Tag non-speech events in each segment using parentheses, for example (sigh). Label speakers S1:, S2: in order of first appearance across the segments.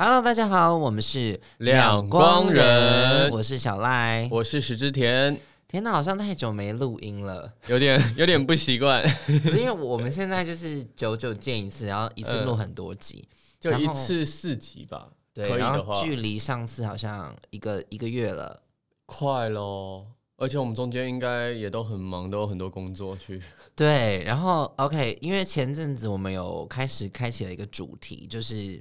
S1: Hello，大家好，我们是
S2: 两光人
S1: 我是小赖。
S2: 我是石之田，
S1: 天哪，好像太久没录音了，
S2: 有点 (laughs) 有点不习惯，(laughs)
S1: 因为我们现在就是久久见一次，然后一次录很多集，(laughs)
S2: 就一次四集吧，
S1: 对，
S2: 可以
S1: 然后距离上次好像一个一个月了。
S2: 快咯。而且我们中间应该也都很忙，都有很多工作去。
S1: 对，然后 OK，因为前阵子我们有开始开启了一个主题，就是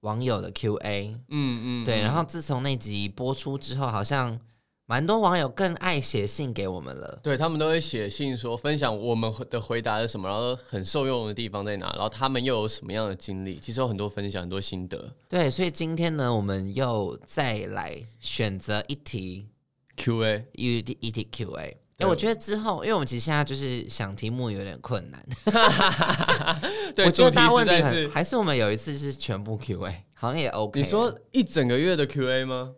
S1: 网友的 Q&A。
S2: 嗯嗯，
S1: 对，
S2: 嗯
S1: 然后自从那集播出之后，好像蛮多网友更爱写信给我们了。
S2: 对他们都会写信说分享我们的回答是什么，然后很受用的地方在哪，然后他们又有什么样的经历，其实有很多分享，很多心得。
S1: 对，所以今天呢，我们又再来选择一题
S2: Q&A，
S1: 一题一题 Q&A。哎，
S2: 对
S1: 我觉得之后，因为我们其实现在就是想题目有点困难，(laughs)
S2: 对，
S1: 我觉得
S2: 主题
S1: 大家问题
S2: 是，
S1: 很还是我们有一次是全部 Q&A，好像也 OK。
S2: 你说一整个月的 Q&A 吗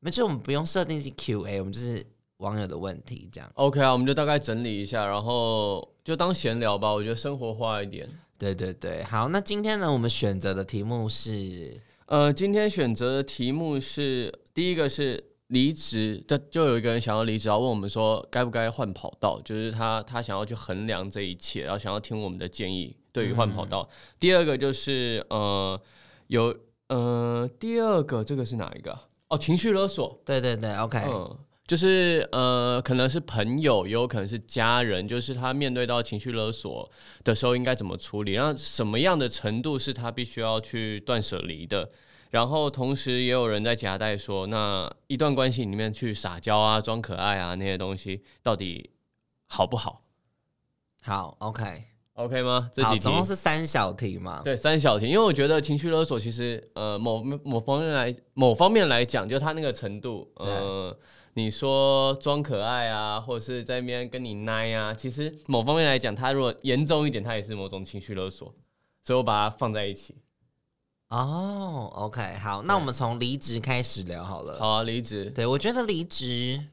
S1: 没事，我们不用设定是 Q&A，我们就是网友的问题这样。
S2: ？OK 啊，我们就大概整理一下，然后就当闲聊吧，我觉得生活化一点。
S1: 对对对，好，那今天呢，我们选择的题目是，
S2: 呃，今天选择的题目是第一个是离职，就就有一个人想要离职，然后问我们说该不该换跑道，就是他他想要去衡量这一切，然后想要听我们的建议对于换跑道。第二个就是呃有呃第二个这个是哪一个啊？哦，情绪勒索，
S1: 对对对，OK，、
S2: 嗯。就是呃，可能是朋友，也有可能是家人。就是他面对到情绪勒索的时候，应该怎么处理？然后什么样的程度是他必须要去断舍离的？然后同时也有人在夹带说，那一段关系里面去撒娇啊、装可爱啊那些东西，到底好不好
S1: 好
S2: ，OK，？OK 吗？这
S1: 好，
S2: 几题
S1: 总共是三小题嘛。
S2: 对三小题，因为我觉得情绪勒索其实呃某某方面来某方面来讲，就他那个程度，呃，你说装可爱啊，或者是在那边跟你奶啊，其实某方面来讲，他如果严重一点，他也是某种情绪勒索，所以我把它放在一起。
S1: 哦，OK，好，那我们从离职开始聊好了。
S2: 好啊，离职
S1: 对，我觉得离职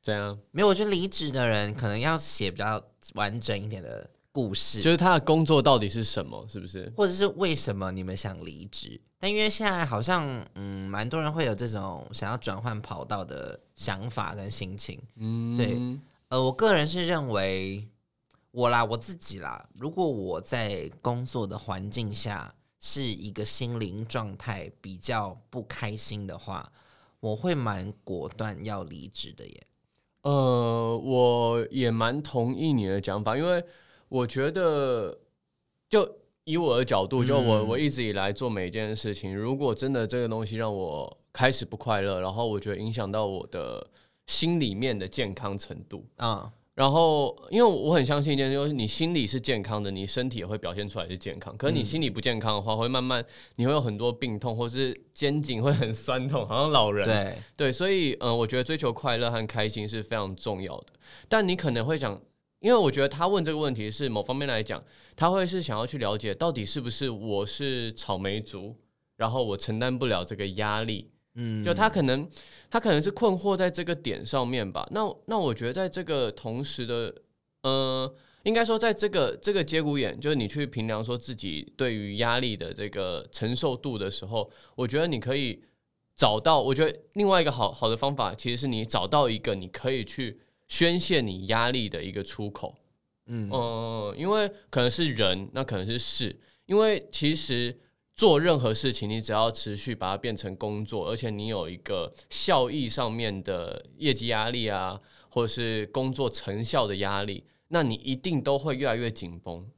S2: 怎样？
S1: 没有，我觉得离职的人可能要写比较完整一点的故事，
S2: 就是他的工作到底是什么？是不是？
S1: 或者是为什么你们想离职。但因为现在好像嗯，蛮多人会有这种想要转换跑道的想法跟心情。
S2: 嗯，
S1: 对呃，我个人是认为，我啦，我自己啦，如果我在工作的环境下是一个心灵状态比较不开心的话，我会蛮果断要离职的耶。
S2: 呃，我也蛮同意你的讲法，因为我觉得，就以我的角度，就我、
S1: 嗯
S2: 我一直以来做每一件事情，如果真的这个东西让我开始不快乐，然后我觉得影响到我的心里面的健康程度，
S1: 嗯，
S2: 然后，因为我很相信一件事，就是你心理是健康的，你身体也会表现出来是健康。可是你心理不健康的话，会慢慢你会有很多病痛，或是肩颈会很酸痛，好像老人。
S1: 对，
S2: 对，所以嗯、呃我觉得追求快乐和开心是非常重要的。但你可能会想，因为我觉得他问这个问题是某方面来讲，他会是想要去了解到底是不是我是草莓族，然后我承担不了这个压力，
S1: 嗯，
S2: 就他可能他可能是困惑在这个点上面吧。那那我觉得在这个同时的，呃，应该说在这个这个节骨眼，就是你去评量说自己对于压力的这个承受度的时候，我觉得你可以找到，我觉得另外一个好好的方法，其实是你找到一个你可以去宣泄你压力的一个出口。
S1: 嗯
S2: 嗯，因为可能是人，那可能是事，因为其实做任何事情，你只要持续把它变成工作，而且你有一个效益上面的业绩压力啊，或者是工作成效的压力，那你一定都会越来越紧绷。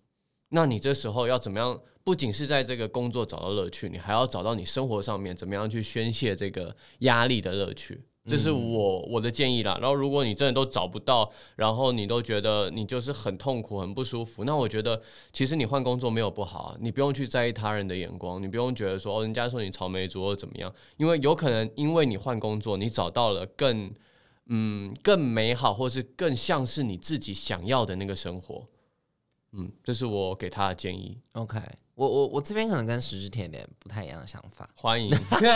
S2: 那你这时候要怎么样？不仅是在这个工作找到乐趣，你还要找到你生活上面怎么样去宣泄这个压力的乐趣。这是我我的建议啦。然后，如果你真的都找不到，然后你都觉得你就是很痛苦、很不舒服，那我觉得其实你换工作没有不好啊，你不用去在意他人的眼光，你不用觉得说哦，人家说你草莓族或怎么样，因为有可能因为你换工作，你找到了更嗯更美好，或是更像是你自己想要的那个生活。嗯，这是我给他的建议。
S1: OK，我我我这边可能跟石之田有点不太一样的想法。
S2: 欢迎，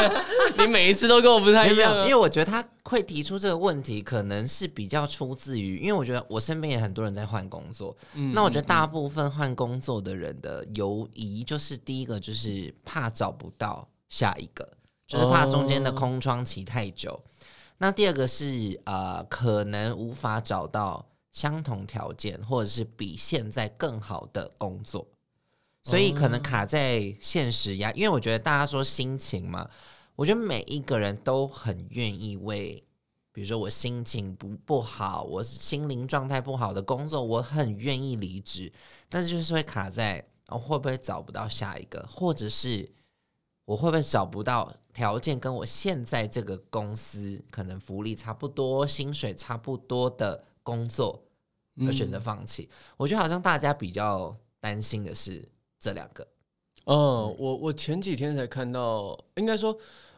S2: (laughs) 你每一次都跟我不太一样啊、
S1: 因为我觉得他会提出这个问题，可能是比较出自于，因为我觉得我身边也很多人在换工作。
S2: 嗯
S1: 那我觉得大部分换工作的人的犹疑，就是第一个就是怕找不到下一个，就是怕中间的空窗期太久。那第二个是呃，可能无法找到相同条件或者是比现在更好的工作，所以可能卡在现实压。因为我觉得大家说心情嘛，我觉得每一个人都很愿意为。比如说我心情不不好，我心灵状态不好的工作，我很愿意离职，但是就是会卡在，我会不会找不到下一个，或者是我会不会找不到条件跟我现在这个公司可能福利差不多、薪水差不多的工作而选择放弃？我觉得好像大家比较担心的是这两个。
S2: 哦，我我前几天才看到，应该说。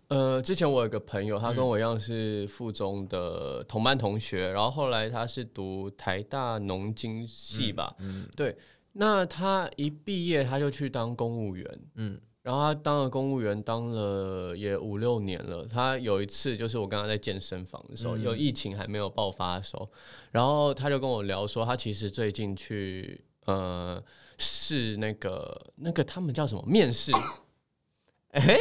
S2: 呃，之前我有个朋友，他跟我一样是附中的同班同学，然后后来他是读台大农经系吧，嗯，对，那他一毕业他就去当公务员，嗯，然后他当了公务员当了也五六年了。他有一次就是我刚刚在健身房的时候，有疫情还没有爆发的时候，然后他就跟我聊说，他其实最近去呃试那个那个他们叫什么？面试。哎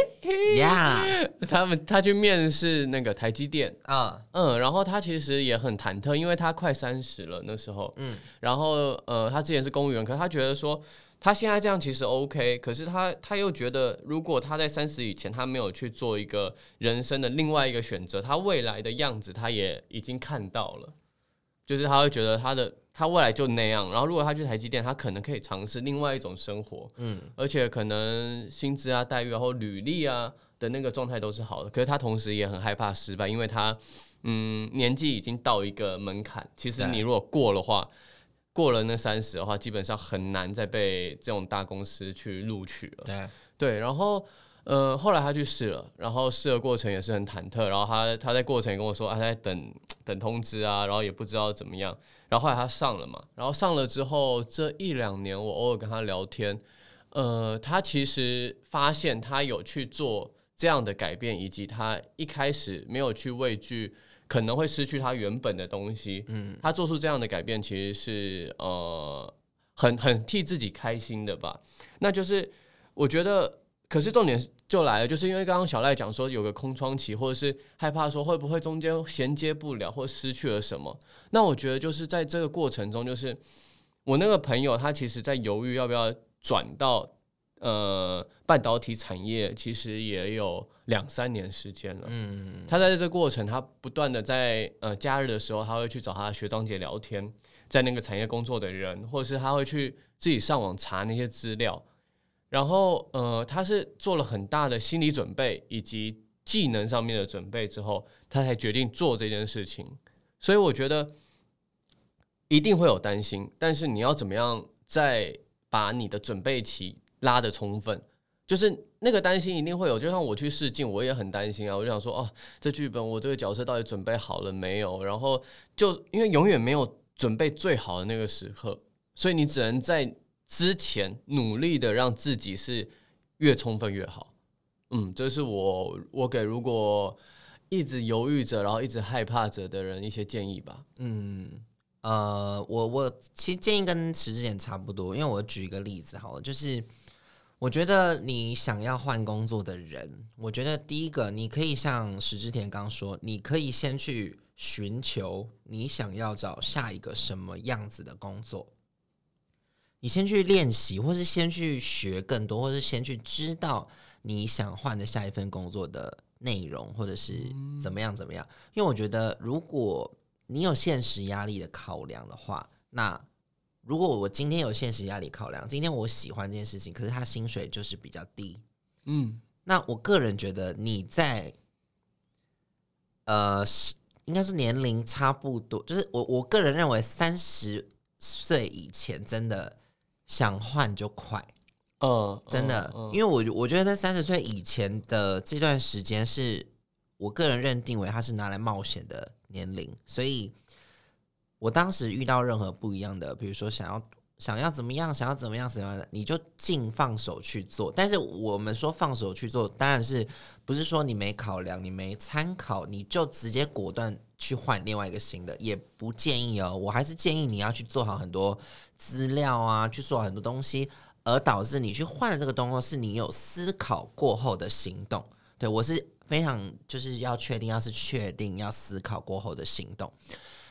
S2: 呀，(laughs) 他们他去面试那个台积电啊，嗯，然后他其实也很忐忑，因为他快三十了那时候，嗯，然后呃，他之前是公务员，可是他觉得说他现在这样其实 OK，可是他他又觉得如果他在三十以前他没有去做一个人生的另外一个选择，他未来的样子他也已经看到了，就是他会觉得他的。他未来就那样，然后如果他去台积电，他可能可以尝试另外一种生活，嗯，而且可能薪资啊、待遇啊或履历啊的那个状态都是好的。可是他同时也很害怕失败，因为他嗯年纪已经到一个门槛。其实你如果过的话，过了那三十的话，基本上很难再被这种大公司去录取了。对对，然后。呃，后来他去试了，然后试的过程也是很忐忑，然后他他在过程也跟我说，他在等等通知啊，然后也不知道怎么样，然后后来他上了嘛，然后上了之后这一两年我偶尔跟他聊天，呃，他其实发现他有去做这样的改变，以及他一开始没有去畏惧可能会失去他原本的东西，嗯，他做出这样的改变其实是呃很很替自己开心的吧，那就是我觉得。可是重点就来了，就是因为刚刚小赖讲说有个空窗期，或者是害怕说会不会中间衔接不了，或失去了什么。那我觉得就是在这个过程中，就是我那个朋友他其实在犹豫要不要转到呃半导体产业，其实也有两三年时间了。嗯，他在这个过程，他不断的在呃假日的时候，他会去找他的学长姐聊天，在那个产业工作的人，或者是他会去自己上网查那些资料。然后，呃，他是做了很大的心理准备以及技能上面的准备之后，他才决定做这件事情。所以我觉得一定会有担心，但是你要怎么样再把你的准备期拉得充分？就是那个担心一定会有，就像我去试镜，我也很担心啊。我就想说，哦，这剧本我这个角色到底准备好了没有？然后就因为永远没有准备最好的那个时刻，所以你只能在。之前努力的让自己是越充分越好，嗯，这是我我给如果一直犹豫着，然后一直害怕着的人一些建议吧。
S1: 嗯，呃，我我其实建议跟石之前差不多，因为我举一个例子好了，就是我觉得你想要换工作的人，我觉得第一个你可以像石之田刚说，你可以先去寻求你想要找下一个什么样子的工作。你先去练习，或是先去学更多，或是先去知道你想换的下一份工作的内容，或者是怎么样怎么样。因为我觉得，如果你有现实压力的考量的话，那如果我今天有现实压力考量，今天我喜欢这件事情，可是他薪水就是比较低，嗯，那我个人觉得你在，呃，应该是年龄差不多，就是我我个人认为三十岁以前真的。想换就快，嗯，真的，因为我我觉得在三十岁以前的这段时间，是我个人认定为它是拿来冒险的年龄，所以我当时遇到任何不一样的，比如说想要想要怎么样，想要怎么样怎么样的，你就尽放手去做。但是我们说放手去做，当然是不是说你没考量，你没参考，你就直接果断去换另外一个新的，也不建议哦。我还是建议你要去做好很多。资料啊，去做很多东西，而导致你去换的这个动作是你有思考过后的行动。对我是非常就是要确定，要是确定要思考过后的行动。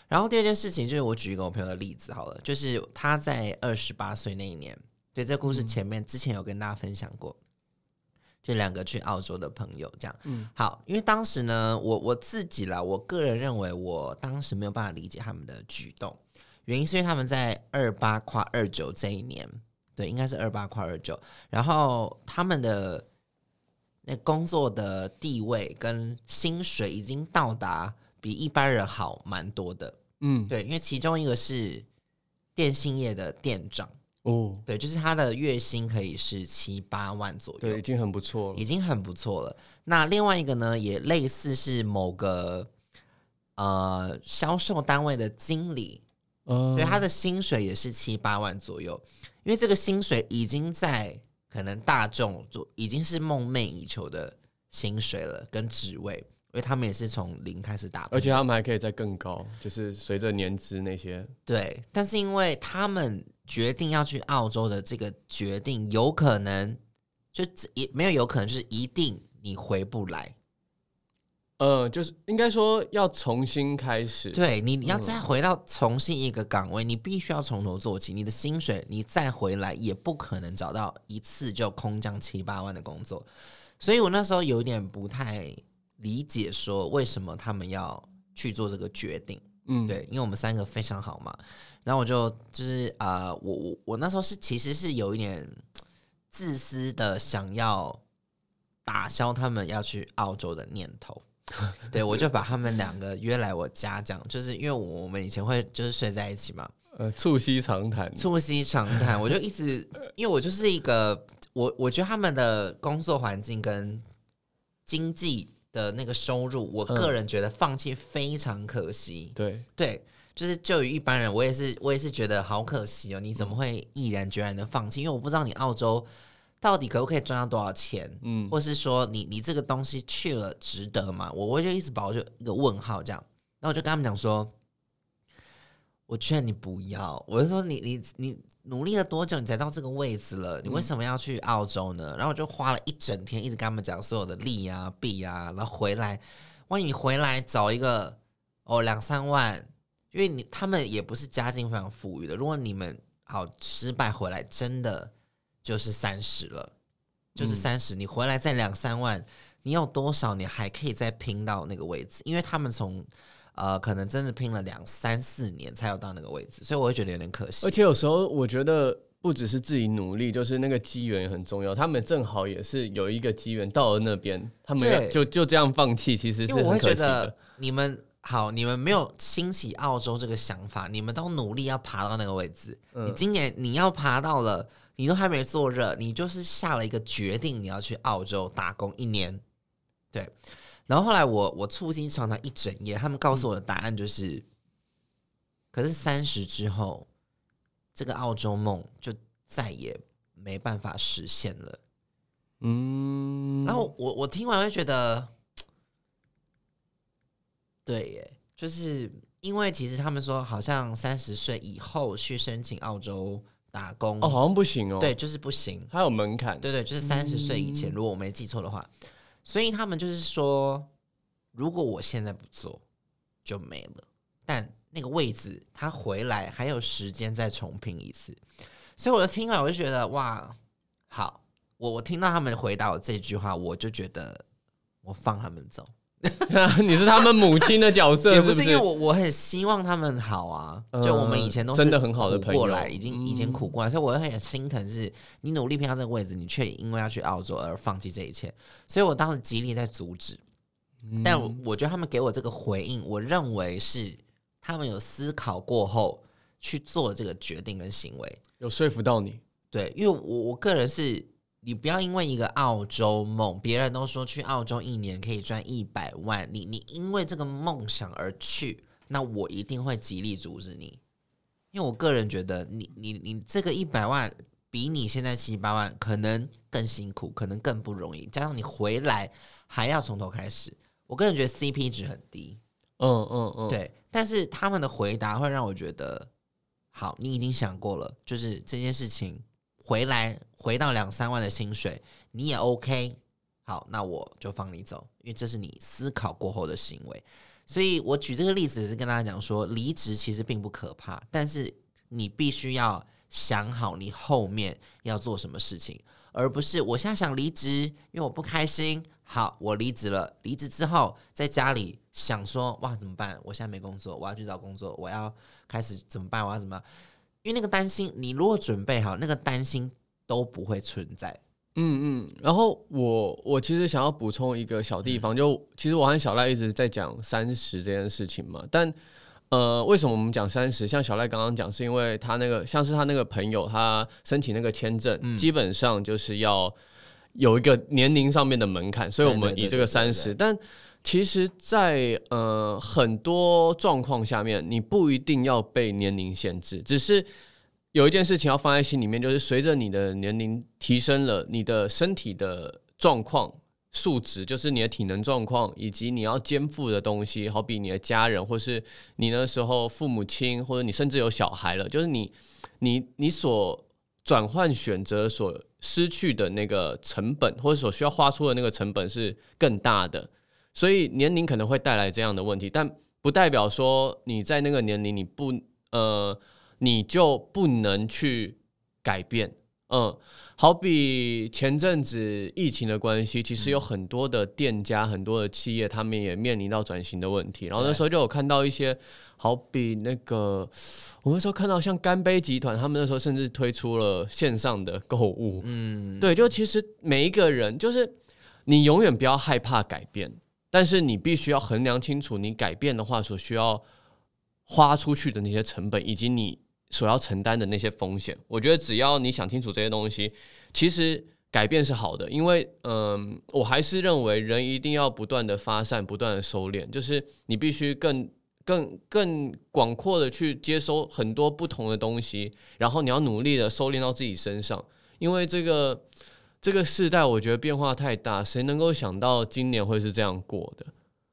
S1: 然后第二件事情就是我举一个我朋友的例子好了，就是他在二十八岁那一年，对这个故事前面之前有跟大家分享过。就两个去澳洲的朋友，这样，嗯，好，因为当时呢，我我自己啦，我个人认为，我当时没有办法理解他们的举动，原因是因为他们在二八跨二九这一年，对，应该是二八跨二九，然后他们的那工作的地位跟薪水已经到达比一般人好蛮多的，嗯，对，因为其中一个是电信业的店长。哦，对，就是他的月薪可以是七八万左右，
S2: 对，已经很不错了，
S1: 已经很不错了。那另外一个呢，也类似是某个呃销售单位的经理，对，他的薪水也是七八万左右。因为这个薪水已经在可能大众就已经是梦寐以求的薪水了，跟职位，因为他们也是从零开始打，
S2: 而且他们还可以再更高，就是随着年资那些。
S1: 对，但是因为他们。决定要去澳洲的这个决定，有可能就也没有有可能，就是一定你回不来。
S2: 呃，就是应该说要重新开始。
S1: 对你，你要再回到重新一个岗位，你必须要从头做起。你的薪水，你再回来也不可能找到一次就空降七八万的工作。所以我那时候有点不太理解，说为什么他们要去做这个决定。嗯，对，因为我们三个非常好嘛。然后我就就是呃，我我我那时候是其实是有一点自私的，想要打消他们要去澳洲的念头。(laughs) 对我就把他们两个约来我家讲，就是因为我们以前会就是睡在一起嘛，
S2: 呃，促膝长谈，
S1: 促膝长谈。我就一直因为我就是一个我我觉得他们的工作环境跟经济的那个收入，我个人觉得放弃非常可惜。
S2: 对
S1: 对。就是就于一般人，我也是我也是觉得好可惜哦。你怎么会毅然决然的放弃？因为我不知道你澳洲到底可不可以赚到多少钱，嗯，或是说你你这个东西去了值得吗？我我就一直保就一个问号这样。然后我就跟他们讲说，我劝你不要。我就说你你你努力了多久，你才到这个位置了？你为什么要去澳洲呢？然后我就花了一整天，一直跟他们讲所有的利啊弊啊，然后回来，万一你回来找一个哦两三万。因为你他们也不是家境非常富裕的，如果你们好失败回来，真的就是三十了，就是三十，你回来再两三万，你有多少你还可以再拼到那个位置？因为他们从呃可能真的拼了两三四年才有到那个位置，所以我会觉得有点可惜。
S2: 而且有时候我觉得不只是自己努力，就是那个机缘也很重要。他们正好也是有一个机缘到了那边，他们就就这样放弃，其实是很可惜的。
S1: 你们。好，你们没有兴起澳洲这个想法，你们都努力要爬到那个位置。你今年你要爬到了，你都还没做热，你就是下了一个决定，你要去澳洲打工一年。对，然后后来我我促膝长谈一整夜，他们告诉我的答案就是，可是三十之后，这个澳洲梦就再也没办法实现了。嗯，然后我我听完会觉得。对耶，就是因为其实他们说，好像三十岁以后去申请澳洲打工
S2: 哦，好像不行哦。
S1: 对，就是不行，
S2: 还有门槛。
S1: 对对，就是三十岁以前，如果我没记错的话，所以他们就是说，如果我现在不做，就没了。但那个位置他回来还有时间再重拼一次，所以我就听了，我就觉得哇，好，我我听到他们回答我这句话，我就觉得我放他们走。(laughs)
S2: 你是他们母亲的角色，(laughs)
S1: 也
S2: 不是
S1: 因为我我很希望他们好啊。就我们以前都
S2: 真的很好的朋友，
S1: 过来已经以前苦过来，所以我很心疼。是你努力拼到这个位置，你却因为要去澳洲而放弃这一切。所以我当时极力在阻止，但我觉得他们给我这个回应，我认为是他们有思考过后去做这个决定跟行为，
S2: 有说服到你。
S1: 对，因为我我个人是。你不要因为一个澳洲梦，别人都说去澳洲一年可以赚一百万，你你因为这个梦想而去，那我一定会极力阻止你，因为我个人觉得，你你你这个一百万比你现在七八万可能更辛苦，可能更不容易，加上你回来还要从头开始，我个人觉得 CP 值很低。嗯嗯嗯，对。但是他们的回答会让我觉得，好，你已经想过了，就是这件事情。回来回到两三万的薪水，你也 OK，好，那我就放你走，因为这是你思考过后的行为。所以我举这个例子是跟大家讲说，离职其实并不可怕，但是你必须要想好你后面要做什么事情，而不是我现在想离职，因为我不开心。好，我离职了，离职之后在家里想说，哇，怎么办？我现在没工作，我要去找工作，我要开始怎么办？我要怎么？因为那个担心，你如果准备好，那个担心都不会存在。
S2: 嗯嗯，然后我我其实想要补充一个小地方，就其实我和小赖一直在讲三十这件事情嘛，但呃，为什么我们讲三十？像小赖刚刚讲，是因为他那个像是他那个朋友，他申请那个签证，基本上就是要有一个年龄上面的门槛，所以我们以这个三十。但其实，在呃很多状况下面，你不一定要被年龄限制，只是。有一件事情要放在心里面，就是随着你的年龄提升了，你的身体的状况、素质，就是你的体能状况，以及你要肩负的东西，好比你的家人，或是你那时候父母亲，或者你甚至有小孩了，就是你、你、你所转换选择所失去的那个成本，或者所需要花出的那个成本是更大的。所以年龄可能会带来这样的问题，但不代表说你在那个年龄你不呃。你就不能去改变，嗯，好比前阵子疫情的关系，其实有很多的店家、很多的企业，他们也面临到转型的问题。然后那时候就有看到一些，好比那个，我那时候看到像干杯集团，他们那时候甚至推出了线上的购物，嗯，对，就其实每一个人，就是你永远不要害怕改变，但是你必须要衡量清楚，你改变的话所需要花出去的那些成本，以及你。所要承担的那些风险，我觉得只要你想清楚这些东西，其实改变是好的。因为，嗯，我还是认为人一定要不断的发散，不断的收敛，就是你必须更、更、更广阔的去接收很多不同的东西，然后你要努力的收敛到自己身上。因为这个这个时代，我觉得变化太大，谁能够想到今年会是这样过的？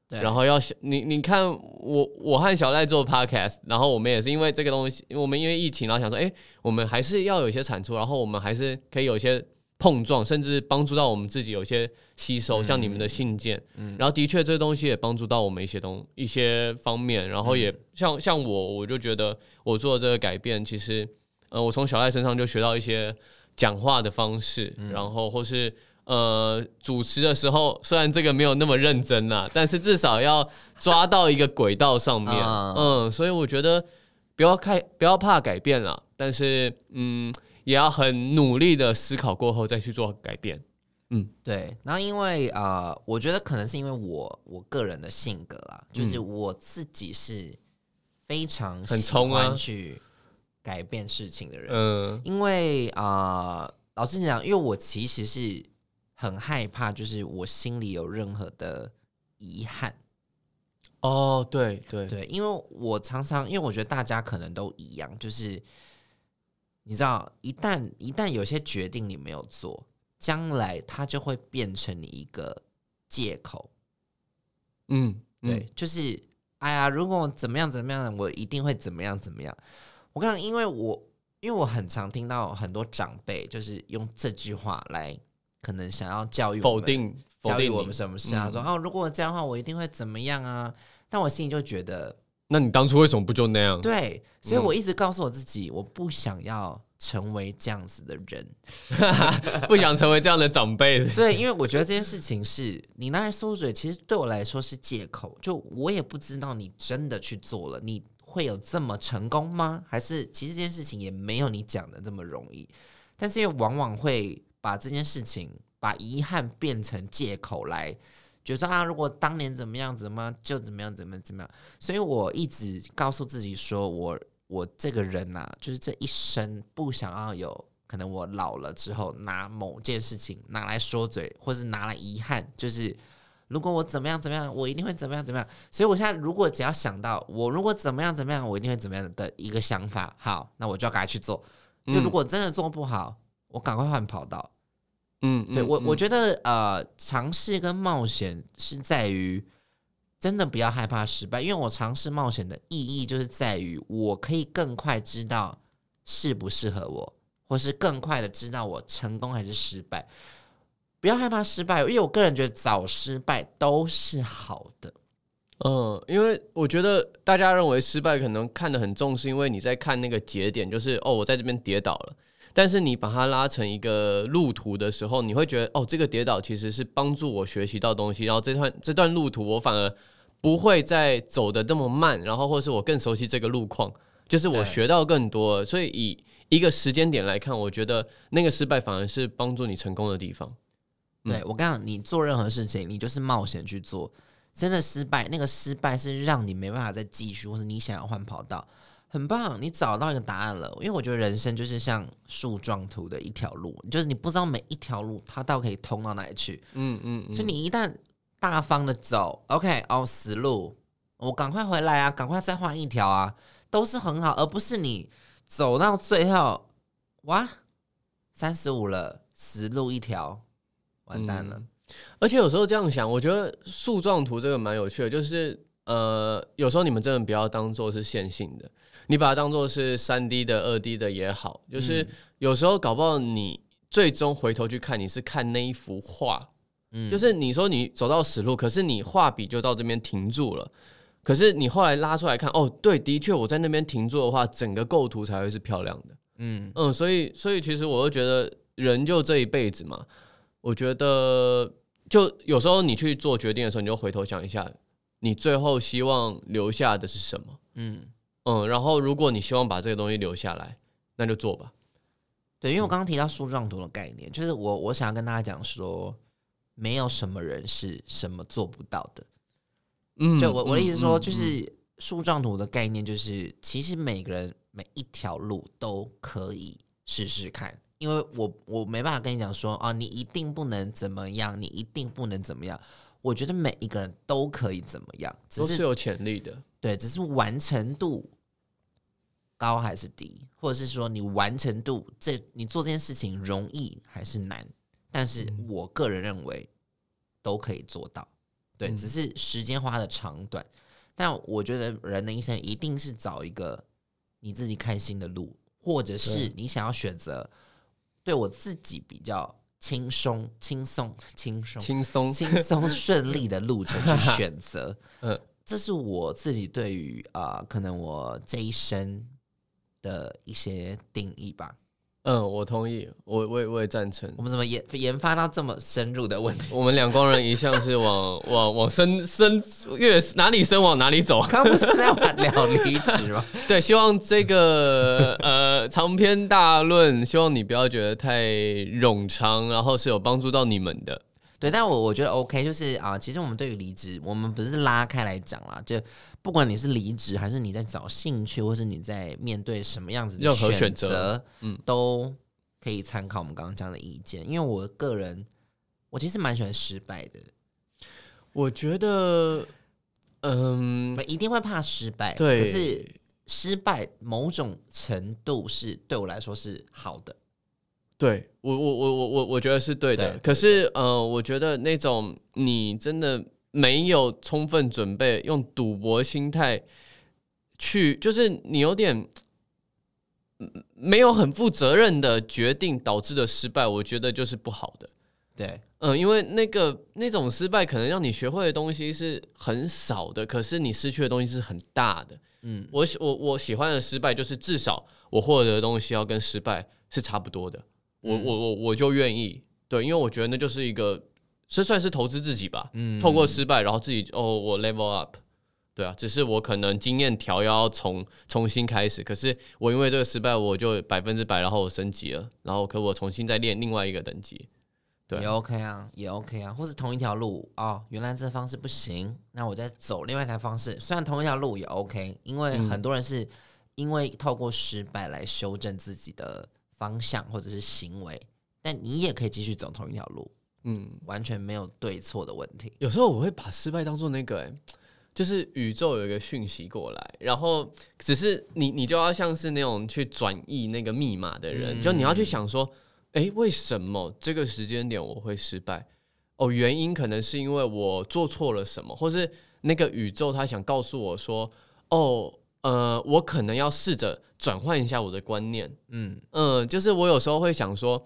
S2: 对。然后要想你，你看我，我和小赖做 podcast，然后我们也是因为这个东西，我们因为疫情，然后想说，哎，我们还是要有一些产出，然后我们还是可以有一些碰撞，甚至帮助到我们自己有一些吸收，像你们的信件，嗯然后的确这个东西也帮助到我们一些东一些方面，然后也像像我，我就觉得我做这个改变，其实，呃，我从小赖身上就学到一些讲话的方式，然后或是。呃，主持的时候虽然这个没有那么认真啦，但是至少要抓到一个轨道上面。嗯，所以我觉得不要看，不要怕改变了，但是嗯，也要很努力的思考过后再去做改变。
S1: 嗯，对。然后因为呃，我觉得可能是因为我我个人的性格啦，就是我自己是非常喜欢去改变事情的人。嗯，因为啊，老实讲，因为我其实是。很害怕，就是我心里有任何的遗憾。
S2: 哦，对对
S1: 对，因为我常常，因为我觉得大家可能都一样，就是你知道，一旦一旦有些决定你没有做，将来它就会变成你一个借口。嗯，对，就是哎呀，如果怎么样怎么样，我一定会怎么样怎么样。我刚刚因为我因为我很常听到很多长辈就是用这句话来。可能想要教育
S2: 否定
S1: 教育我们什么事啊？说哦，如果这样的话，我一定会怎么样啊？但我心里就觉得，
S2: 那你当初为什么不就那样？
S1: 对，所以我一直告诉我自己，我不想要成为这样子的人，(laughs)
S2: 不想成为这样的长辈。
S1: 对，因为我觉得这件事情是你拿来说嘴，其实对我来说是借口。就我也不知道你真的去做了，你会有这么成功吗？还是其实这件事情也没有你讲的这么容易？但是又往往会。把这件事情，把遗憾变成借口来，就说啊，如果当年怎么样，怎么就怎么样，怎么怎么样。所以我一直告诉自己说，我我这个人呐，就是这一生不想要有可能我老了之后拿某件事情拿来说嘴，或是拿来遗憾。就是如果我怎么样怎么样，我一定会怎么样怎么样。所以我现在如果只要想到我如果怎么样怎么样，我一定会怎么样的一个想法，好，那我就要赶快去做。因为如果真的做不好，我赶快换跑道，嗯，对我我觉得呃，尝试跟冒险是在于真的不要害怕失败，因为我尝试冒险的意义就是在于我可以更快知道适不适合我，或是更快的知道我成功还是失败。不要害怕失败，因为我个人觉得早失败都是好的。
S2: 嗯，因为我觉得大家认为失败可能看得很重，是因为你在看那个节点，就是哦，我在这边跌倒了。但是你把它拉成一个路途的时候，你会觉得哦，这个跌倒其实是帮助我学习到东西，然后这段这段路途我反而不会再走的那么慢，然后或是我更熟悉这个路况，就是我学到更多。所以以一个时间点来看，我觉得那个失败反而是帮助你成功的地方。
S1: 对我跟你讲，你做任何事情，你就是冒险去做。真的失败，那个失败是让你没办法再继续，或是你想要换跑道，很棒，你找到一个答案了。因为我觉得人生就是像树状图的一条路，就是你不知道每一条路它到底可以通到哪里去。
S2: 嗯嗯嗯，
S1: 所以你一旦大方的走，OK，哦，死路，我赶快回来啊，赶快再换一条啊，都是很好，而不是你走到最后，哇，三十五了，死路一条，完蛋了。
S2: 而且有时候这样想，我觉得树状图这个蛮有趣的，就是呃，有时候你们真的不要当做是线性的，你把它当做是三 D 的、二 D 的也好，就是有时候搞不好你最终回头去看，你是看那一幅画，
S1: 嗯
S2: 就是你说你走到死路，可是你画笔就到这边停住了。可是你后来拉出来看，哦，对，的确我在那边停住的话，整个构图才会是漂亮的。
S1: 嗯，
S2: 嗯，所以所以其实我就觉得人就这一辈子嘛，我觉得就有时候你去做决定的时候，你就回头想一下，你最后希望留下的是什么？
S1: 嗯，
S2: 嗯，然后如果你希望把这个东西留下来，那就做吧。
S1: 对，因为我刚刚提到树状图的概念，就是我我想要跟大家讲说，没有什么人是什么做不到的。
S2: 嗯，
S1: 就我我的意思说，
S2: 嗯
S1: 就是树状图的概念，就是其实每个人每一条路都可以试试看，因为我我没办法跟你讲说，啊，你一定不能怎么样，你一定不能怎么样。我觉得每一个人都可以怎么样，只是
S2: 都是有潜力的。
S1: 对，只是完成度高还是低，或者是说你完成度这你做这件事情容易还是难？但是
S2: 嗯
S1: 我个人认为都可以做到，对，
S2: 嗯
S1: 只是时间花的长短。但我觉得人的一生一定是找一个你自己开心的路，或者是你想要选择对我自己比较轻松、轻松、轻松、
S2: 轻松，
S1: 轻松 (laughs) 顺利的路程去选择。
S2: 嗯 (laughs)
S1: 嗯，这是我自己对于啊、呃可能我这一生的一些定义吧。
S2: 嗯，我同意，我我也我也赞成
S1: 我。们怎么研研发到这么深入的问题？(laughs)
S2: 我们两光人一向是往往往深深越哪里深往哪里走。
S1: 刚刚不是在玩聊离职吗？(laughs)
S2: 对，希望这个呃长篇大论，希望你不要觉得太冗长，然后是有帮助到你们的。
S1: 对，但我我觉得 OK，就是啊、其实我们对于离职，我们不是拉开来讲啦，就不管你是离职，还是你在找兴趣，或是你在面对什么样子的
S2: 任何选
S1: 选
S2: 择
S1: 嗯，都可以参考我们刚刚讲的意见。因为我个人，我其实蛮喜欢失败的，
S2: 我觉得，嗯，
S1: 我一定会怕失败，
S2: 对，
S1: 可是失败某种程度是对我来说是好的。
S2: 对我我我我我我觉得是对的。
S1: 对
S2: 可是呃，我觉得那种你真的没有充分准备，用赌博心态去，就是你有点。嗯没有很负责任的决定导致的失败，我觉得就是不好的。
S1: 对，
S2: 嗯，因为那个那种失败可能让你学会的东西是很少的，可是你失去的东西是很大的。
S1: 嗯，
S2: 我喜我我喜欢的失败就是至少我获得的东西要跟失败是差不多的，我
S1: 嗯
S2: 我我我就愿意对，因为我觉得那就是一个这算是投资自己吧，
S1: 嗯。
S2: 透过失败然后自己哦我 level up，对啊，只是我可能经验条要从重新开始，可是我因为这个失败我就百分之百，然后我升级了，然后可我重新再练另外一个等级，对
S1: 也 OK 啊，也 OK 啊，或是同一条路哦，原来这方式不行，那我再走另外一条方式，虽然同一条路也 OK，因为
S2: 嗯
S1: 很多人是因为透过失败来修正自己的方向或者是行为，但你也可以继续走同一条路，
S2: 嗯，
S1: 完全没有对错的问题。
S2: 有时候我会把失败当做那个、欸，就是宇宙有一个讯息过来，然后只是你你就要像是那种去转译那个密码的人，
S1: 嗯
S2: 就你要去想说，诶，为什么这个时间点我会失败？哦，原因可能是因为我做错了什么，或是那个宇宙他想告诉我说，哦，呃，我可能要试着转换一下我的观念。
S1: 嗯
S2: 嗯，就是我有时候会想说，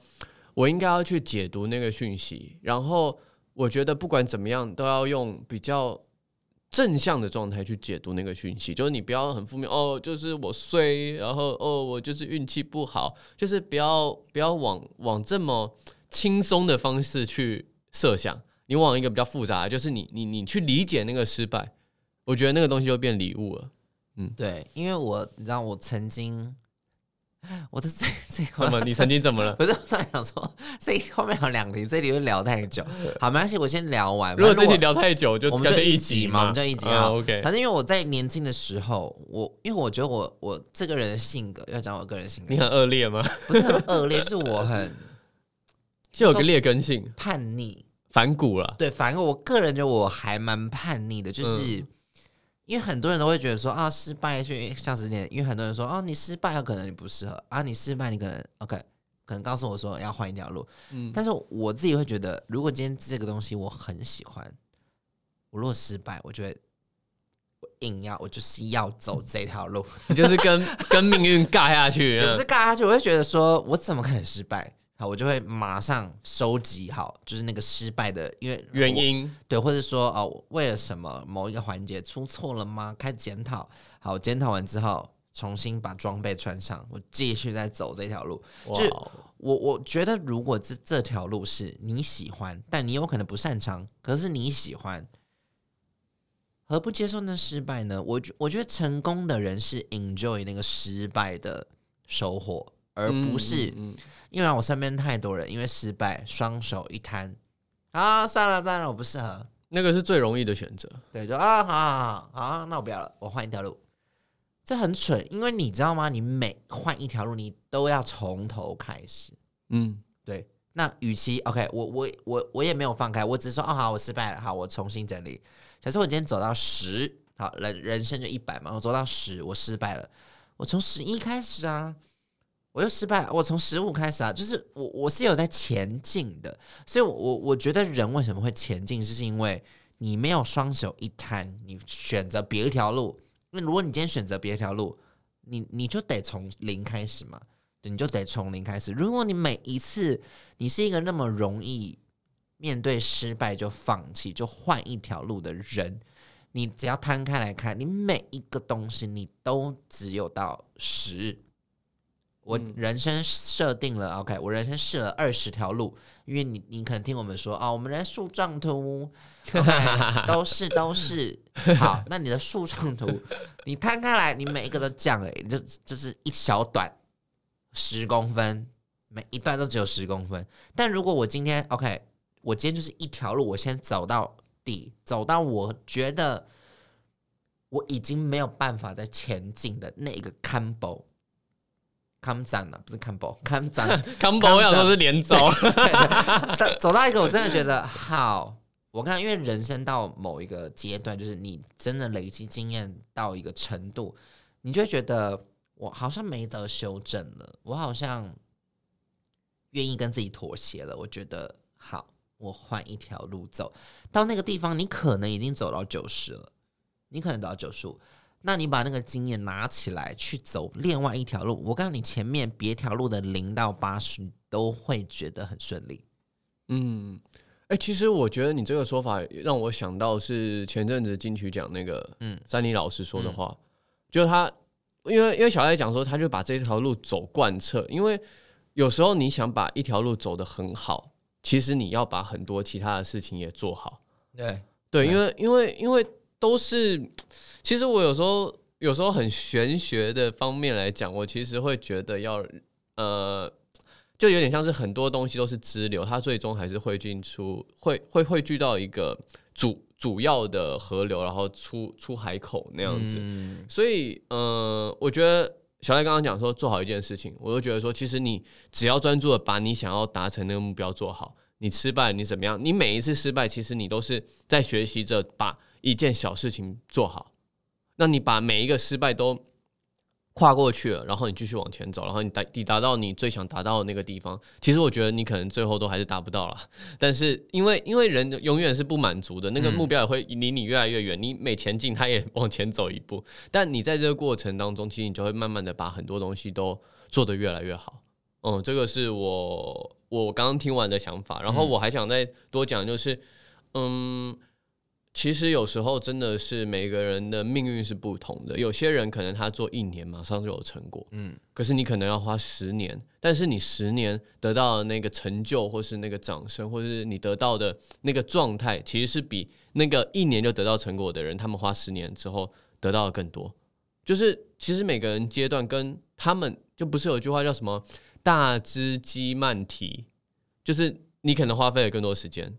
S2: 我应该要去解读那个讯息，然后我觉得不管怎么样，都要用比较正向的状态去解读那个讯息，就是你不要很负面哦，就是我衰，然后哦，我就是运气不好，就是不要不要往往这么轻松的方式去设想，你往一个比较复杂，就是你你你去理解那个失败，我觉得那个东西就变礼物了。
S1: 嗯对，因为我你知道我曾经，我的这这
S2: 怎么？你曾经怎么了？
S1: 不是我在想说，这后面有两题，这里会聊太久。好，没关系，我先聊完。
S2: 如果这题聊太久，就
S1: 我们就一
S2: 集
S1: 集嘛，我们就一集
S2: 嗯
S1: 啊。
S2: OK，
S1: 反正因为我在年轻的时候，我因为我觉得我我这个人的性格，要讲我个人性格
S2: 你，很恶劣吗？
S1: 不是很恶劣，是我很 (laughs)
S2: 就有个劣根性，
S1: 叛逆。
S2: 反骨了。
S1: 对，反正我个人觉得我还蛮叛逆的，就是、
S2: 嗯
S1: 因为很多人都会觉得说啊，失败就像十年，因为很多人说哦，你失败有可能你不适合啊，你失败你可能 OK，可能告诉我说要换一条路，
S2: 嗯，
S1: 但是我自己会觉得，如果今天这个东西我很喜欢，我如果失败，我觉得我硬要我就是要走这条路，(laughs)
S2: 你就是跟跟命运尬下去。(laughs)
S1: 也不是
S2: 嗯
S1: 尬下去，我会觉得说我怎么可能失败？好，我就会马上收集好，就是那个失败的，因为
S2: 原因，
S1: 对，或者说哦，为了什么某一个环节出错了吗？开始检讨，好，检讨完之后，重新把装备穿上，我继续再走这条路。就我我觉得，如果这这条路是你喜欢，但你有可能不擅长，可是你喜欢，何不接受那失败呢？我觉我觉得成功的人是 enjoy 那个失败的收获，而不是、
S2: 嗯嗯
S1: 因为我身边太多人因为失败双手一摊，啊，算了算了，我不适合。
S2: 那个是最容易的选择。
S1: 对，就啊，好好好好，那我不要了，我换一条路。这很蠢，因为你知道吗？你每换一条路，你都要从头开始。
S2: 嗯，
S1: 对，那与其 OK，我我我我也没有放开，我只是说哦好，我失败了，好，我重新整理。假设我今天走到十，好人人生就一百嘛，我走到十，我失败了，我从十一开始啊，我又失败，我从十五开始啊，就是我我是有在前进的，所以我我我觉得人为什么会前进，就是因为你没有双手一摊，你选择别一条路。那如果你今天选择别一条路，你你就得从零开始嘛。你就得从零开始。如果你每一次你是一个那么容易面对失败就放弃、就换一条路的人，你只要摊开来看，你每一个东西你都只有到十。我
S2: 嗯
S1: 人生设定了、OK，我人生试了二十条路，因为你你可能听我们说哦，我们的树状图，(laughs) OK，都是都是好。那你的树状图，(laughs) 你摊开来，你每一个都这样哎、就就是一小段十公分，每一段都只有十公分。但如果我今天 OK，我今天就是一条路，我先走到底，走到我觉得我已经没有办法再前进的那一个 combo。康展啊，不是 combo，康展，
S2: 康宝，我想说是连走。(laughs)
S1: 但走到一个我真的觉得好，我看，因为人生到某一个阶段，就是你真的累积经验到一个程度，你就会觉得我好像没得修正了，我好像愿意跟自己妥协了。我觉得好，我换一条路走到那个地方，你可能已经走到九十了，你可能走到九十五。那你把那个经验拿起来去走另外一条路，我告诉你，前面别条路的零到八十，都会觉得很顺利。
S2: 嗯，哎、其实我觉得你这个说法让我想到是前阵子金曲奖那个
S1: 嗯
S2: 嗯詹妮老师说的话，就是他因为因为小艾讲说，他就把这条路走贯彻，因为有时候你想把一条路走得很好，其实你要把很多其他的事情也做好。
S1: 对，
S2: 对，
S1: 对
S2: 因为因为因为都是，其实我有时候有时候很玄学的方面来讲，我其实会觉得要呃，就有点像是很多东西都是支流，它最终还是汇进出会会汇聚到一个主主要的河流，然后出出海口那样子。
S1: 嗯
S2: 所以，呃，我觉得小赖刚刚讲说做好一件事情，我就觉得说，其实你只要专注的把你想要达成那个目标做好，你失败你怎么样？你每一次失败，其实你都是在学习着把一件小事情做好。那你把每一个失败都跨过去了，然后你继续往前走，然后你达抵达到你最想达到的那个地方。其实我觉得你可能最后都还是达不到了，(laughs) 但是因为因为人永远是不满足的，那个目标也会离你越来越远。你每前进，他也往前走一步。但你在这个过程当中，其实你就会慢慢的把很多东西都做得越来越好。嗯，这个是我我刚刚听完的想法。然后我还想再多讲，就是嗯。其实有时候真的是每个人的命运是不同的，有些人可能他做一年马上就有成果，嗯，可是你可能要花十年，但是你十年得到的那个成就，或是那个掌声，或是你得到的那个状态，其实是比那个一年就得到成果的人，他们花十年之后得到的更多。就是其实每个人阶段跟他们就不是有句话叫什么“大只鸡慢啼”，就是你可能花费了更多时间。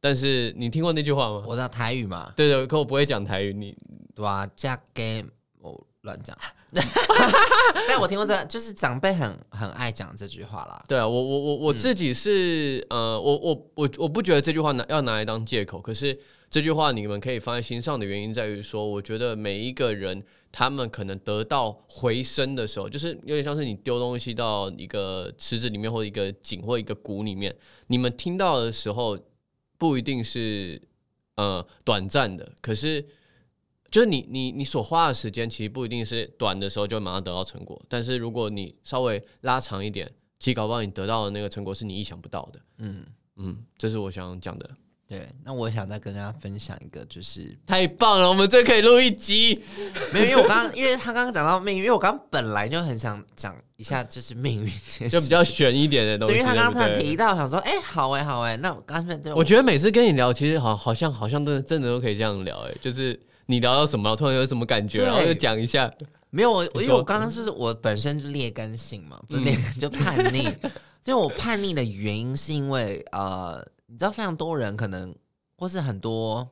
S2: 但是你听过那句话吗？
S1: 我知道台语嘛，
S2: 对对，可我不会讲台语。你
S1: 对啊，嫁给我乱讲。(laughs) 但我听过这，就是长辈很很爱讲这句话啦。
S2: 对啊，我我我我自己是呃，我我我我不觉得这句话拿要拿来当借口。可是这句话你们可以放在心上的原因在于说，我觉得每一个人他们可能得到回声的时候，就是有点像是你丢东西到一个池子里面，或一个井或一个谷里面，你们听到的时候。不一定是呃短暂的，可是就是你你你所花的时间，其实不一定是短的时候就马上得到成果。但是如果你稍微拉长一点，其实搞不好你得到的那个成果是你意想不到的。嗯嗯，这是我想讲的。
S1: 对，那我想再跟大家分享一个，就是
S2: 太棒了，我们这可以录一集。
S1: 没有，因为我刚刚，因为他刚刚讲到命运，因为我刚刚本来就很想讲一下，就是命运这，
S2: 就比较悬一点的东西。
S1: 对，因为他刚刚突然提到，想说，哎，好哎，好哎，那我刚才就
S2: 我觉得每次跟你聊，其实好好像好像真的真的都可以这样聊，哎，就是你聊到什么，突然有什么感觉，然后就讲一下。
S1: 没有，我因为我刚刚是我本身就劣根性嘛，不是劣根就叛逆。(laughs) 就我叛逆的原因是因为呃。你知道非常多人可能，或是很多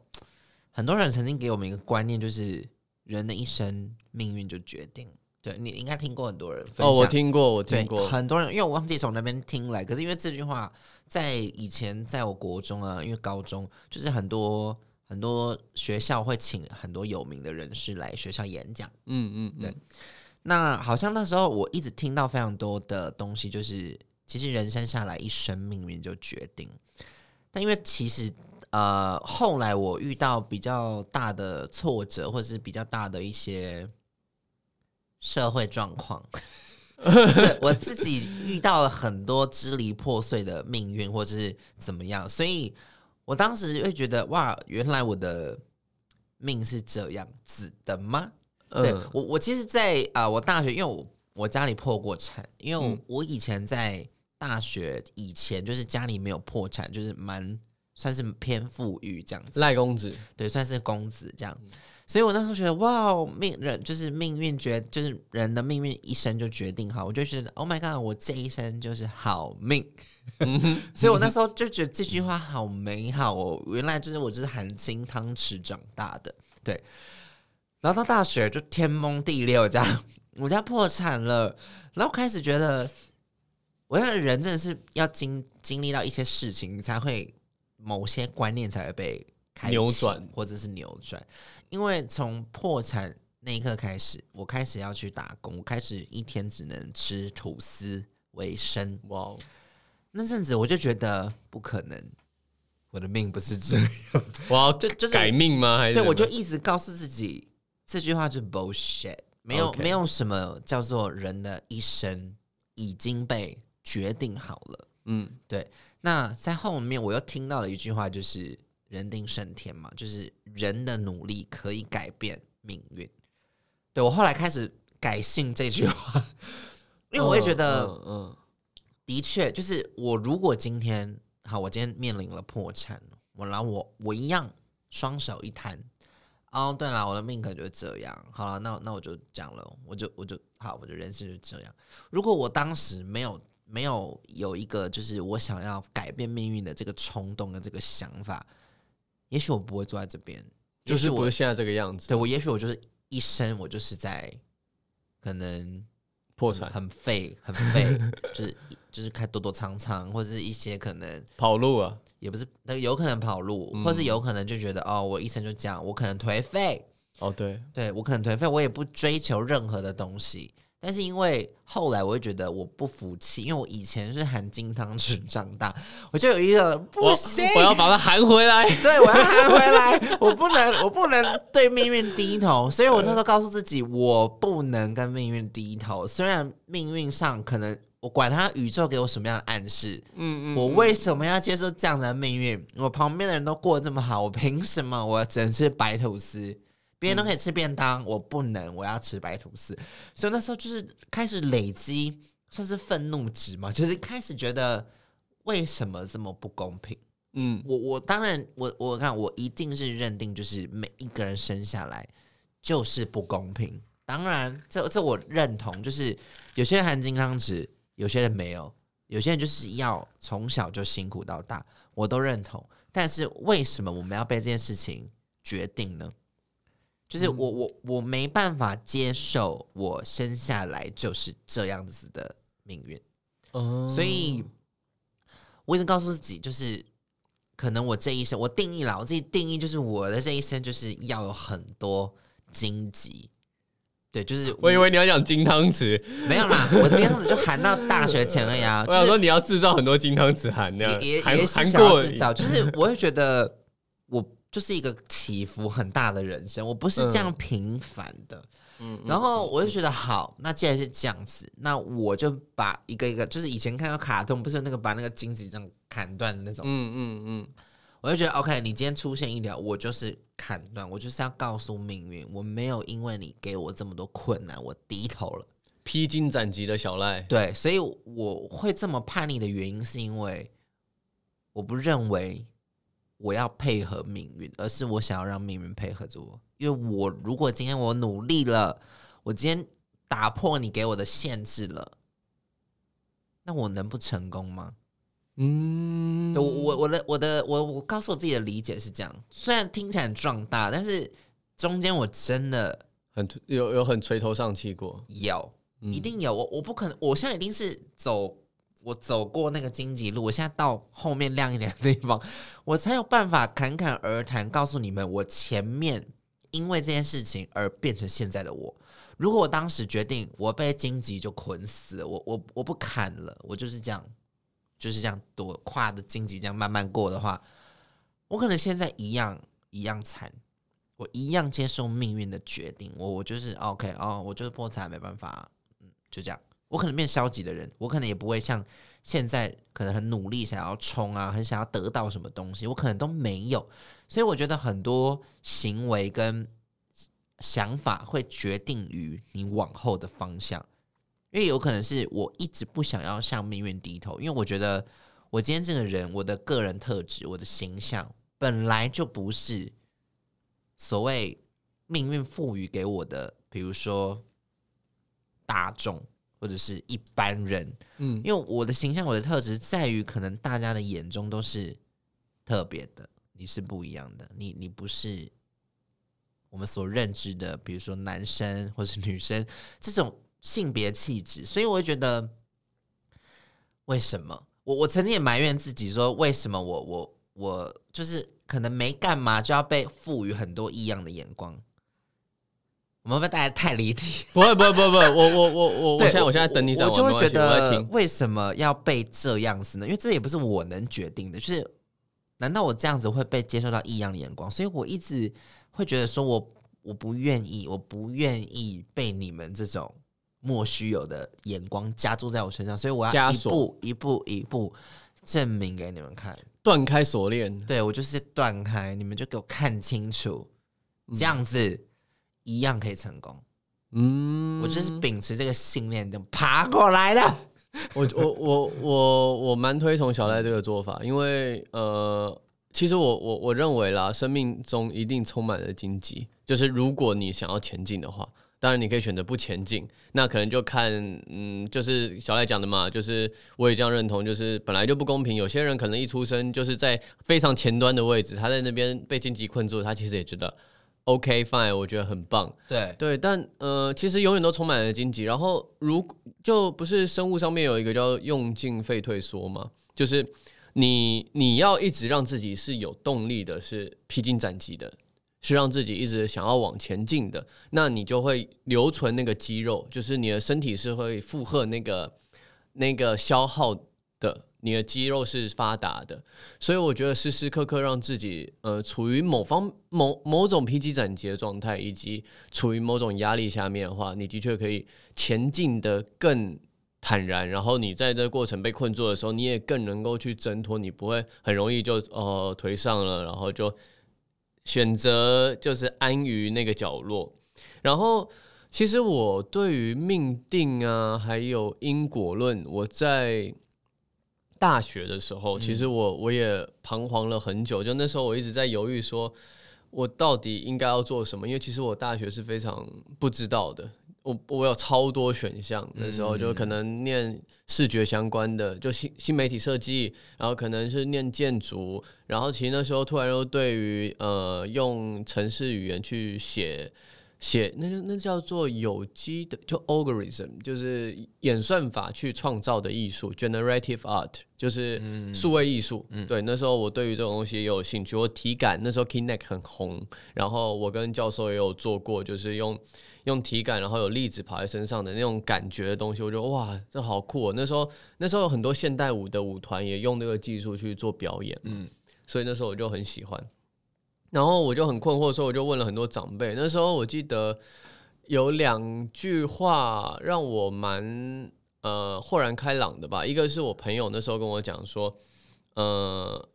S1: 很多人曾经给我们一个观念，就是人的一生命运就决定。对你应该听过很多人分享，
S2: 哦，我听过，我听过
S1: 很多人，因为我忘记从那边听来。可是因为这句话在以前在我国中啊，因为高中就是很多很多学校会请很多有名的人士来学校演讲。嗯嗯，对。那好像那时候我一直听到非常多的东西，就是其实人生下来一生命运就决定。但因为其实，呃，后来我遇到比较大的挫折，或者是比较大的一些社会状况，(laughs) 我自己遇到了很多支离破碎的命运，或者是怎么样，所以我当时会觉得，哇，原来我的命是这样子的吗？对我，我其实，在啊，我大学，因为我我家里破过产，因为我我以前在。大学以前就是家里没有破产，就是蛮算是偏富裕这样子，
S2: 赖公子
S1: 对，算是公子这样。所以我那时候觉得哇，命人就是命运决，就是人的命运一生就决定好。我就觉得 Oh my God，我这一生就是好命。(laughs) 所以我那时候就觉得这句话好美好哦。原来就是我就是含金汤匙长大的，对。然后到大学就天崩地裂，这样我家破产了，然后开始觉得。我想人真的是要经经历到一些事情，你才会某些观念才会被
S2: 扭转，
S1: 或者是扭转。因为从破产那一刻开始，我开始要去打工，我开始一天只能吃吐司为生。哇！那阵子我就觉得不可能，我的命不是这样。(laughs)
S2: 哇！就就是改命吗？还是
S1: 对我就一直告诉自己这句话就是 bullshit，没有没有什么叫做人的一生已经被。决定好了，嗯，对。那在后面我又听到了一句话，就是“人定胜天”嘛，就是人的努力可以改变命运。对我后来开始改信这句话，(laughs) 因为我也觉得，嗯，的确，就是我如果今天好，我今天面临了破产，我然后我我一样双手一摊，哦，对了，我的命可能就是这样。好了，那那我就讲了，我就我就好，我的人生就这样。如果我当时没有。没有有一个就是我想要改变命运的这个冲动跟这个想法，也许我不会坐在这边，
S2: 就是不是现在这个样子。
S1: 对我，也许我就是一生我就是在可能
S2: 破产、
S1: 很废、很废，(laughs) 就是就是开躲躲藏藏，或者是一些可能
S2: 跑路啊，
S1: 也不是，有可能跑路，或是有可能就觉得哦，我一生就这样，我可能颓废，
S2: 哦，对，
S1: 对我可能颓废，我也不追求任何的东西。但是因为后来我会觉得我不服气，因为我以前是含金汤匙长大，我就有一个不
S2: 我
S1: 行，
S2: 我要把它含回来。(laughs)
S1: 对我要含回来，我不能，我不能对命运低头。所以我那时候告诉自己，我不能跟命运低头。虽然命运上可能我管他宇宙给我什么样的暗示，
S2: 嗯嗯
S1: 我为什么要接受这样的命运？我旁边的人都过得这么好，我凭什么我只能是白吐司？别人都可以吃便当，我不能，我要吃白吐司。所以那时候就是开始累积，算是愤怒值嘛，就是开始觉得为什么这么不公平？
S2: 嗯
S1: 我我当然我我看我一定是认定就是每一个人生下来就是不公平。当然，这这我认同，就是有些人含金汤匙，有些人没有，有些人就是要从小就辛苦到大，我都认同。但是为什么我们要被这件事情决定呢？就是我我我没办法接受我生下来就是这样子的命运。
S2: 哦
S1: 所以我一直告诉自己，就是可能我这一生，我定义了，我自己定义就是我的这一生就是要有很多荆棘。对，就是 (laughs)
S2: 我以为你要讲金汤匙，
S1: 没有啦，我这样子就含到大学前了呀啊，(laughs)
S2: 我想说你要制造很多金汤匙含那样，
S1: 也也想
S2: 过
S1: 制造，就是我会觉得我就是一个起伏很大的人生，我不是这样平凡的。
S2: 嗯
S1: 然后我就觉得好，那既然是这样子，那我就把一个一个，就是以前看到卡通，不是有那个把那个荆棘这样砍断的那种，
S2: 嗯嗯嗯，
S1: 我就觉得 OK，你今天出现一条，我就是砍断，我就是要告诉命运，我没有因为你给我这么多困难，我低头了。
S2: 披荆斩棘的小赖，
S1: 对，所以我会这么叛逆的原因，是因为我不认为我要配合命运，而是我想要让命运配合着我。因为我如果今天我努力了，我今天打破你给我的限制了，那我能不成功吗？
S2: 嗯，
S1: 我我我的我的我我告诉我自己的理解是这样，虽然听起来很壮大，但是中间我真的
S2: 很有有很垂头丧气过，
S1: 有，
S2: 嗯
S1: 一定有。我我不可能，我现在一定是走我走过那个荆棘路，我现在到后面亮一点的地方，(laughs) 我才有办法侃侃而谈，告诉你们我前面因为这件事情而变成现在的我。如果我当时决定我被荆棘就捆死，我我我不砍了，我就是这样，就是这样躲跨着荆棘这样慢慢过的话，我可能现在一样一样惨，我一样接受命运的决定，我我就是 OK 哦，我就是破产没办法，嗯，就这样。我可能变消极的人，我可能也不会像现在可能很努力想要冲啊，很想要得到什么东西，我可能都没有。所以我觉得很多行为跟想法会决定于你往后的方向，因为有可能是我一直不想要向命运低头，因为我觉得我今天这个人，我的个人特质，我的形象本来就不是所谓命运赋予给我的，比如说大众或者是一般人，
S2: 嗯
S1: 因为我的形象，我的特质在于，可能大家的眼中都是特别的，你是不一样的，你你不是我们所认知的，比如说男生或是女生这种性别气质，所以我会觉得，为什么我我曾经也埋怨自己说，为什么我我我就是可能没干嘛就要被赋予很多异样的眼光？我们会不会带来太离题？
S2: 不会不会不会不会，我我我我我现在我现在等你讲完，
S1: 我就会觉得。为什么要被这样子呢？因为这也不是我能决定的，就是难道我这样子会被接受到异样的眼光？所以我一直会觉得说我我不愿意，我不愿意被你们这种莫须有的眼光加注在我身上，所以我要一步一步一步证明给你们看。
S2: 断开锁链，
S1: 对我就是断开，你们就给我看清楚，这样子一样可以成功。
S2: 嗯，
S1: 我就是秉持这个信念，就爬过来了。
S2: 我我我我我蛮推崇小赖这个做法，因为呃，其实我我我认为啦，生命中一定充满了荆棘，就是如果你想要前进的话，当然你可以选择不前进，那可能就看嗯，就是小赖讲的嘛，就是我也这样认同，就是本来就不公平，有些人可能一出生就是在非常前端的位置，他在那边被荆棘困住，他其实也觉得 OK fine，我觉得很棒，
S1: 对，
S2: 对，但呃，其实永远都充满了荆棘。然后，如就不是生物上面有一个叫用进废退缩嘛，就是你你要一直让自己是有动力的，是披荆斩棘的，是让自己一直想要往前进的，那你就会留存那个肌肉，就是你的身体是会负荷那个那个消耗的，你的肌肉是发达的，所以我觉得时时刻刻让自己呃处于某方某某种披荆斩棘的状态，以及处于某种压力下面的话，你的确可以前进的更。坦然，然后你在这个过程被困住的时候，你也更能够去挣脱，你不会很容易就呃颓丧了，然后就选择就是安于那个角落。然后，其实我对于命定啊，还有因果论，我在大学的时候，其实我我也彷徨了很久，就那时候我一直在犹豫，说我到底应该要做什么，因为其实我大学是非常不知道的。我我有超多选项，那时候就可能念视觉相关的，就新新媒体设计，然后可能是念建筑，然后其实那时候突然又对于呃用城市语言去写写，那那叫做有机的，就 algorithm，就是演算法去创造的艺术，generative art，就是数位艺术。对，那时候我对于这种东西也有兴趣，我体感那时候 Kinect 很红，然后我跟教授也有做过，就是用。用体感，然后有粒子跑在身上的那种感觉的东西，我觉得哇，这好酷！那时候那时候有很多现代舞的舞团也用这个技术去做表演，嗯，所以那时候我就很喜欢。然后我就很困惑，所以我就问了很多长辈。那时候我记得有两句话让我蛮呃豁然开朗的吧。一个是我朋友那时候跟我讲说，呃，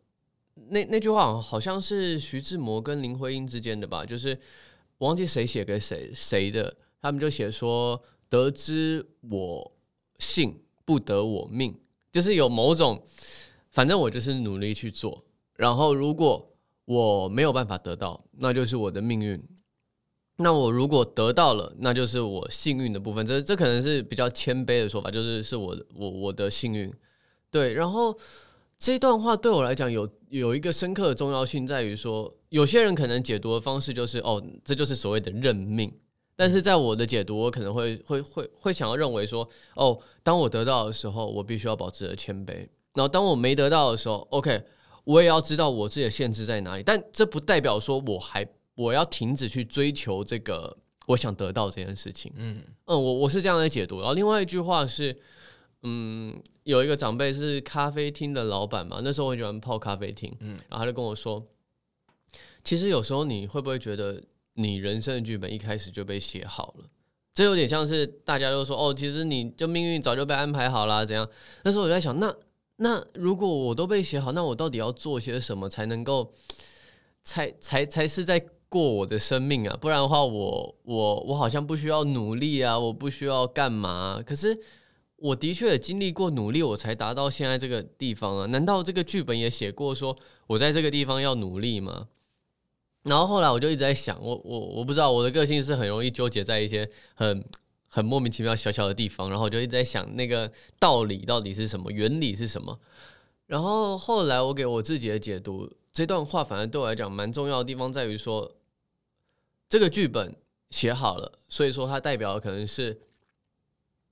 S2: 那那句话好像是徐志摩跟林徽因之间的吧，就是。忘记谁写给谁谁的，他们就写说：“得知我幸，不得我命。”就是有某种，反正我就是努力去做。然后如果我没有办法得到，那就是我的命运。那我如果得到了，那就是我幸运的部分。这这可能是比较谦卑的说法，就是是我我我的幸运。对，然后。这段话对我来讲有有一个深刻的重要性，在于说，有些人可能解读的方式就是哦，这就是所谓的认命。但是在我的解读，我可能会会会会想要认为说，哦，当我得到的时候，我必须要保持着谦卑；然后当我没得到的时候，OK，我也要知道我自己的限制在哪里。但这不代表说我还我要停止去追求这个我想得到这件事情。嗯嗯，我我是这样来解读。然后另外一句话是。嗯，有一个长辈是咖啡厅的老板嘛，那时候我很喜欢泡咖啡厅，嗯，然后他就跟我说，其实有时候你会不会觉得你人生的剧本一开始就被写好了？这有点像是大家都说哦，其实你就命运早就被安排好了，怎样？那时候我在想，那那如果我都被写好，那我到底要做些什么才能够，才才才是在过我的生命啊？不然的话，我我我好像不需要努力啊，我不需要干嘛？可是。我的确也经历过努力，我才达到现在这个地方啊！难道这个剧本也写过说我在这个地方要努力吗？然后后来我就一直在想，我我我不知道我的个性是很容易纠结在一些很很莫名其妙小小的地方，然后我就一直在想那个道理到底是什么，原理是什么。然后后来我给我自己的解读，这段话反而对我来讲蛮重要的地方在于说，这个剧本写好了，所以说它代表的可能是。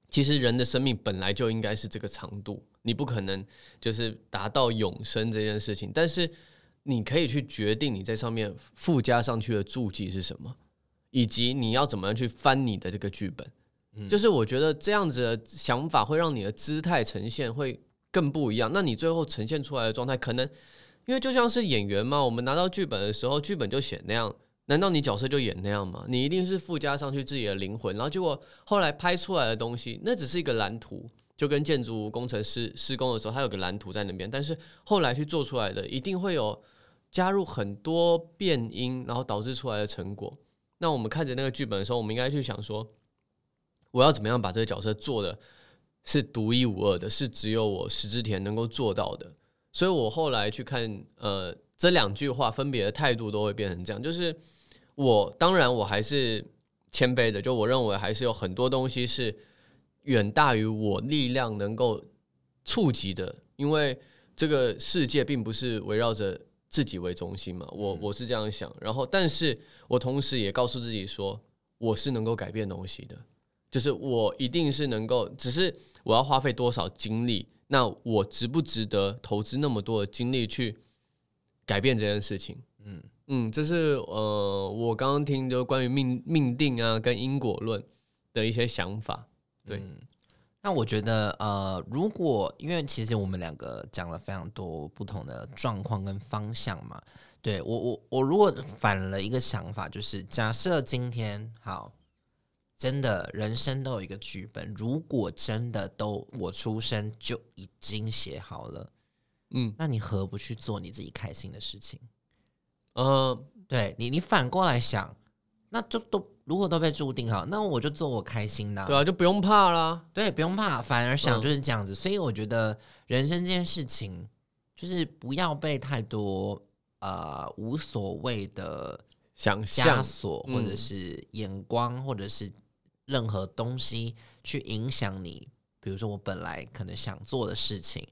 S2: 其实人的生命本来就应该是这个长度，你不可能就是达到永生这件事情。但是你可以去决定你在上面附加上去的注记是什么，以及你要怎么样去翻你的这个剧本。就是我觉得这样子的想法会让你的姿态呈现会更不一样。那你最后呈现出来的状态，可能因为就像是演员嘛，我们拿到剧本的时候，剧本就写那样。难道你角色就演那样吗？你一定是附加上去自己的灵魂，然后结果后来拍出来的东西，那只是一个蓝图，就跟建筑工程师施工的时候，他有个蓝图在那边，但是后来去做出来的，一定会有加入很多变音，然后导致出来的成果。那我们看着那个剧本的时候，我们应该去想说，我要怎么样把这个角色做的是独一无二的，是只有我石之田能够做到的。所以我后来去看，呃。这两句话分别的态度都会变成这样，就是我当然我还是谦卑的，就我认为还是有很多东西是远大于我力量能够触及的，因为这个世界并不是围绕着自己为中心嘛，我我是这样想，然后但是我同时也告诉自己说，我是能够改变东西的，就是我一定是能够，只是我要花费多少精力，那我值不值得投资那么多的精力去？改变这件事情，嗯嗯，这是呃，我刚刚听就关于命命定啊跟因果论的一些想法。对，
S1: 那我觉得呃，如果因为其实我们两个讲了非常多不同的状况跟方向嘛，对我我我如果反了一个想法，就是假设今天好。真的，人生都有一个剧本。如果真的都我出生就已经写好了，嗯，那你何不去做你自己开心的事情？嗯，对你，你反过来想，那就都如果都被注定好，那我就做我开心的，
S2: 对啊，就不用怕啦。
S1: 对，不用怕，反而想就是这样子。所以我觉得人生这件事情，就是不要被太多呃无所谓的
S2: 想象
S1: 锁，或者是眼光，或者是。任何东西去影响你，比如说我本来可能想做的事情，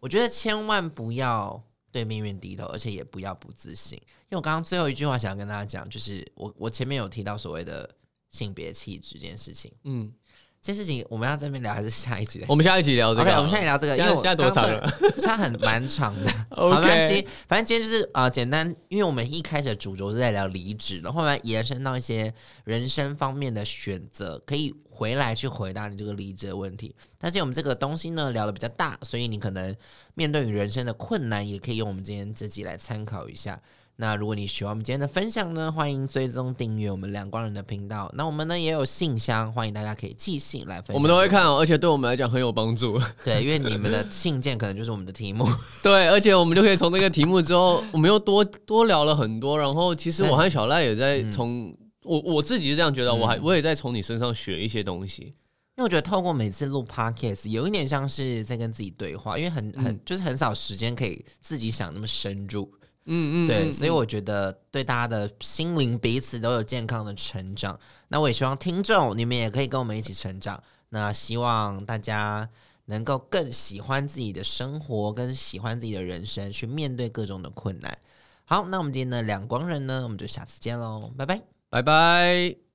S1: 我觉得千万不要对命运低头，而且也不要不自信。因为我刚刚最后一句话想要跟大家讲，就是我我前面有提到所谓的性别气质这件事情，嗯。这事情我们要这边聊还是下一集？
S2: 我们下一集聊这个。
S1: 我们下一集聊这个，因为
S2: 现在多长了？(laughs)
S1: 它很蛮长的。(laughs) 没关系，反正今天就是啊，简单。因为我们一开始的主轴是在聊离职然，后来延伸到一些人生方面的选择，可以回来去回答你这个离职的问题。但是我们这个东西呢聊的比较大，所以你可能面对你人生的困难，也可以用我们今天这集来参考一下。那如果你喜欢我们今天的分享呢，欢迎追踪订阅我们两光人的频道。那我们呢也有信箱，欢迎大家可以寄信来分享。
S2: 我们都会看哦，而且对我们来讲很有帮助。
S1: 对，因为你们的信件可能就是我们的题目。(laughs)
S2: 对，而且我们就可以从那个题目之后，我们又多多聊了很多。然后其实我和小赖也在从我我自己是这样觉得，我还我也在从你身上学一些东西。
S1: 因为我觉得透过每次录 podcast，有一点像是在跟自己对话，因为很很就是很少时间可以自己想那么深入。嗯嗯，对，所以我觉得对大家的心灵彼此都有健康的成长。那我也希望听众你们也可以跟我们一起成长。那希望大家能够更喜欢自己的生活，跟喜欢自己的人生，去面对各种的困难。好，那我们今天的两光人呢，我们就下次见喽，拜拜，
S2: 拜拜。